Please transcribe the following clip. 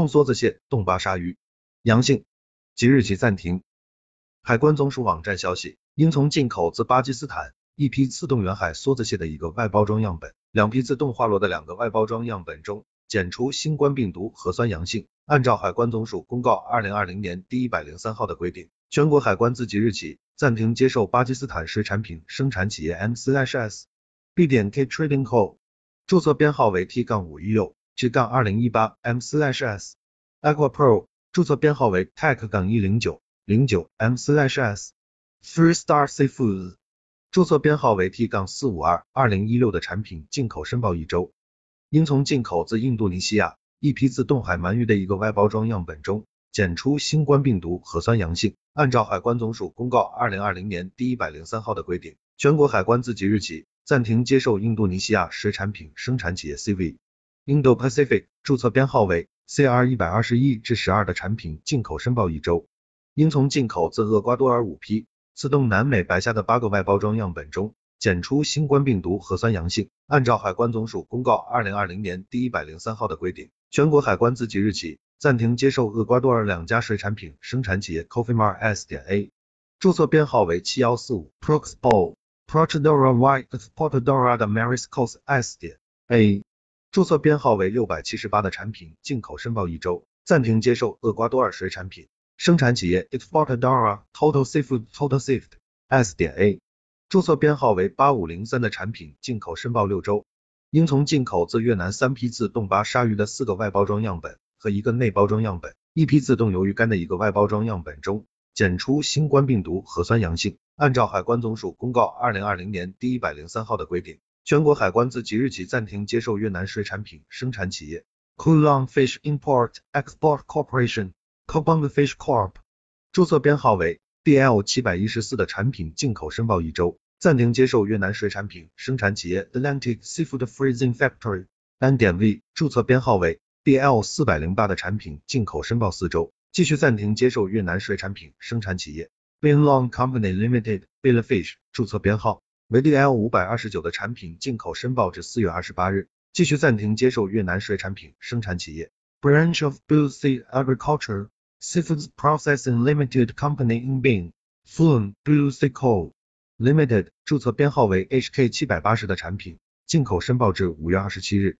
冻梭子蟹、冻巴鲨鱼阳性，即日起暂停。海关总署网站消息，因从进口自巴基斯坦一批自动远海梭子蟹的一个外包装样本，两批自动化螺的两个外包装样本中检出新冠病毒核酸阳性。按照海关总署公告二零二零年第一百零三号的规定，全国海关自即日起暂停接受巴基斯坦水产品生产企业 M/S B 点 K Trading Co. 注册编号为 T 杠五一六。G 杠二零一八 M/S Aqua Pro 注册编号为 Tech 杠一零九零九 M/S Three Star Seafood 注册编号为 T 杠四五二二零一六的产品进口申报一周，因从进口自印度尼西亚一批自冻海鳗鱼的一个外包装样本中检出新冠病毒核酸阳性，按照海关总署公告二零二零年第一百零三号的规定，全国海关自即日起暂停接受印度尼西亚水产品生产企业 CV。Indo-Pacific 注册编号为 CR 一百二十一至十二的产品进口申报一周，应从进口自厄瓜多尔五批自动南美白虾的八个外包装样本中检出新冠病毒核酸阳性。按照海关总署公告二零二零年第一百零三号的规定，全国海关自即日起暂停接受厄瓜多尔两家水产品生产企业 Coffee Mar S 点 A，注册编号为七幺四五 Proxpo Prochadora Y Exportadora de Mariscos S 点 A。注册编号为六百七十八的产品进口申报一周，暂停接受厄瓜多尔水产品生产企业 Exportadora Total Seafood Total Seafood S 点 A。注册编号为八五零三的产品进口申报六周，应从进口自越南三批自动巴鲨鱼的四个外包装样本和一个内包装样本，一批自动鱿鱼干的一个外包装样本中检出新冠病毒核酸阳性。按照海关总署公告二零二零年第一百零三号的规定。全国海关自即日起暂停接受越南水产品生产企业 Kulang Fish Import Export Corporation Kobang Fish Corp. 注册编号为 DL 七百一十四的产品进口申报一周，暂停接受越南水产品生产企业 Atlantic Seafood Freezing Factory N 点 V 注册编号为 DL 四百零八的产品进口申报四周，继续暂停接受越南水产品生产企业 Binlong Company Limited Bill Fish 注册编号。维 DL 五百二十九的产品进口申报至四月二十八日，继续暂停接受越南水产品生产企业 Branch of Blue Sea Agriculture Seafoods Processing Limited Company in Bing Flume Blue Sea Co Limited 注册编号为 HK 七百八十的产品进口申报至五月二十七日，